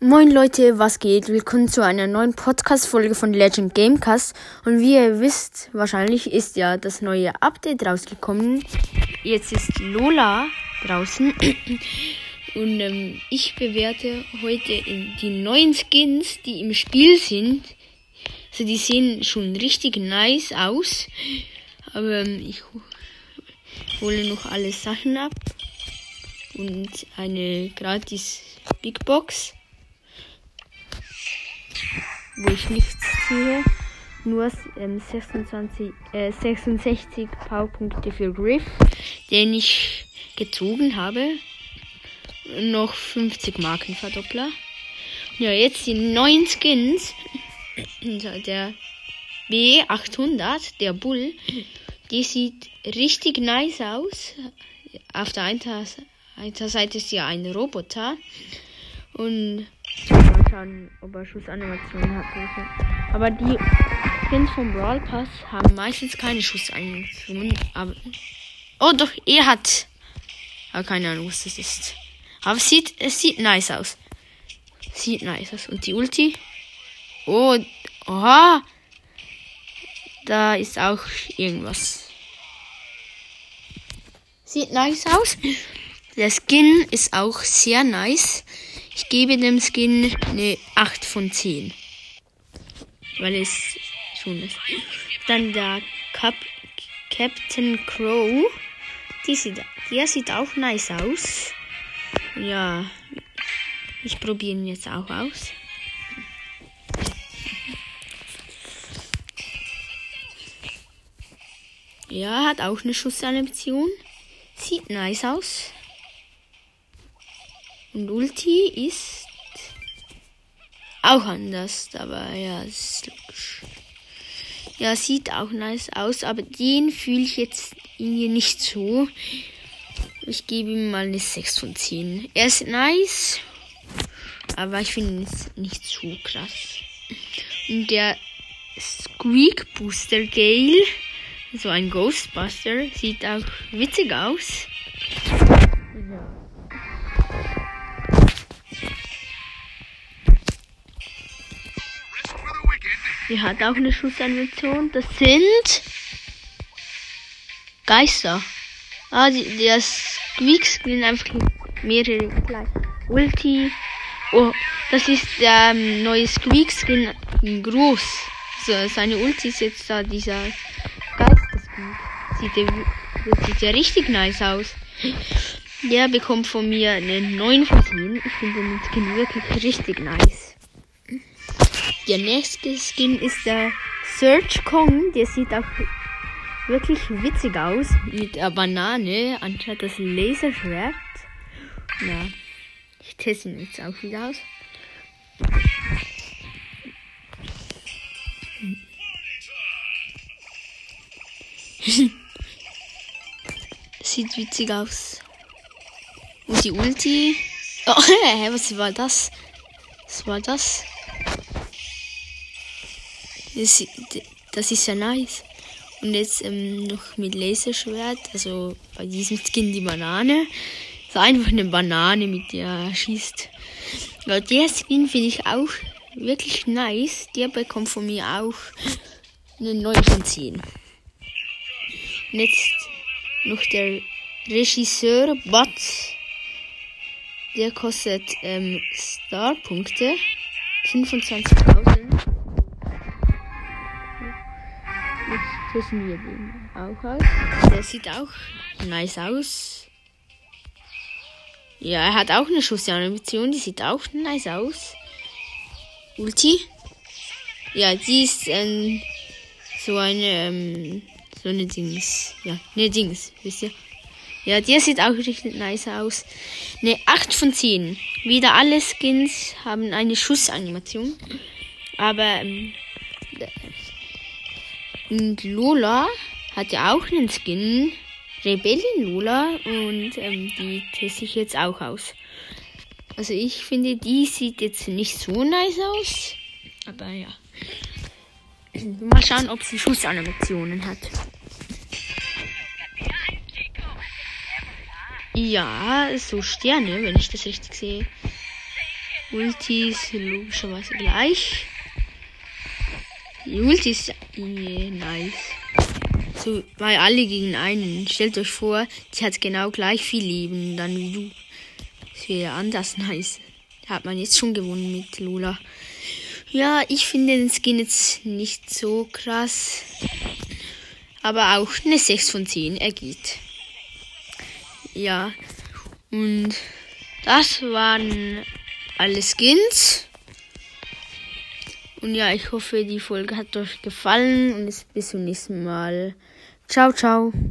Moin Leute, was geht? Willkommen zu einer neuen Podcast-Folge von Legend Gamecast. Und wie ihr wisst, wahrscheinlich ist ja das neue Update rausgekommen. Jetzt ist Lola draußen. Und ähm, ich bewerte heute die neuen Skins, die im Spiel sind. Also die sehen schon richtig nice aus. Aber ähm, ich hole noch alle Sachen ab. Und eine gratis Big Box wo ich nichts ziehe. Nur ähm, 26, äh, 66 Powerpunkte für Griff, den ich gezogen habe. Noch 50 Markenverdoppler. Ja, jetzt die neuen Skins. Der B800, der Bull, die sieht richtig nice aus. Auf der einen Seite ist ja ein Roboter. Und Schussanimationen hat. Aber die Skins vom Brawl Pass haben meistens keine Schussanimationen. Aber oh, doch, er hat. Aber keine Ahnung, was das ist. Aber es sieht, es sieht nice aus. Sieht nice aus. Und die Ulti. Oh, oha. Da ist auch irgendwas. Sieht nice aus. Der Skin ist auch sehr nice. Ich gebe dem Skin eine 8 von 10. Weil es schon ist. Dann der Cap Captain Crow. Die sieht, der sieht auch nice aus. Ja, ich probiere ihn jetzt auch aus. Ja, hat auch eine Schussanimation. Sieht nice aus. Und Ulti ist auch anders, aber ja, ist logisch. Ja, sieht auch nice aus, aber den fühle ich jetzt irgendwie nicht so. Ich gebe ihm mal eine 6 von 10. Er ist nice, aber ich finde ihn nicht so krass. Und der Squeak Booster Gale, so ein Ghostbuster, sieht auch witzig aus. Die hat auch eine Schussanimation. Das sind Geister. Ah, die, der Squeak sind einfach mehrere gleich. Ulti. Oh, das ist der ähm, neue Squeak Skin groß. So, seine Ulti ist jetzt da dieser Geister-Squeak. Sieht, der, das sieht ja richtig nice aus. Der bekommt von mir eine 9 von 10. Ich finde den Skin wirklich richtig nice. Der nächste Skin ist der Search Kong. Der sieht auch wirklich witzig aus. Mit der Banane anstatt das Laserschwert. Ja. Ich teste ihn jetzt auch wieder aus. Sieht witzig aus. Und die Ulti. Oh, was war das? Was war das? Das, das ist ja nice. Und jetzt ähm, noch mit Laserschwert, also bei diesem Skin die Banane. So einfach eine Banane, mit der er schießt. Ja, der Skin finde ich auch wirklich nice. Der bekommt von mir auch eine 9 von 10. Und jetzt noch der Regisseur Batz. Der kostet ähm, Star-Punkte. 25.000. testen wir den auch aus. Der sieht auch nice aus. Ja, er hat auch eine Schussanimation, die sieht auch nice aus. Ulti. Ja, die ist ähm, so eine, ähm, so eine Dings. Ja, ne Dings, wisst ihr? Ja, der sieht auch richtig nice aus. Ne 8 von 10. Wieder alle Skins haben eine Schussanimation. Aber ähm, und Lola hat ja auch einen Skin. Rebellion Lola. Und ähm, die teste ich jetzt auch aus. Also ich finde, die sieht jetzt nicht so nice aus. Aber ja. Mal schauen, ob sie Schussanimationen hat. Ja, so Sterne, wenn ich das richtig sehe. Ultis logischerweise gleich. Die Ultis, yeah, nice. So, weil alle gegen einen. Stellt euch vor, die hat genau gleich viel Leben dann wie du. Das wäre anders nice. Da hat man jetzt schon gewonnen mit Lola. Ja, ich finde den Skin jetzt nicht so krass. Aber auch eine 6 von 10 ergeht. Ja. Und das waren alle Skins. Und ja, ich hoffe, die Folge hat euch gefallen und bis zum nächsten Mal. Ciao, ciao.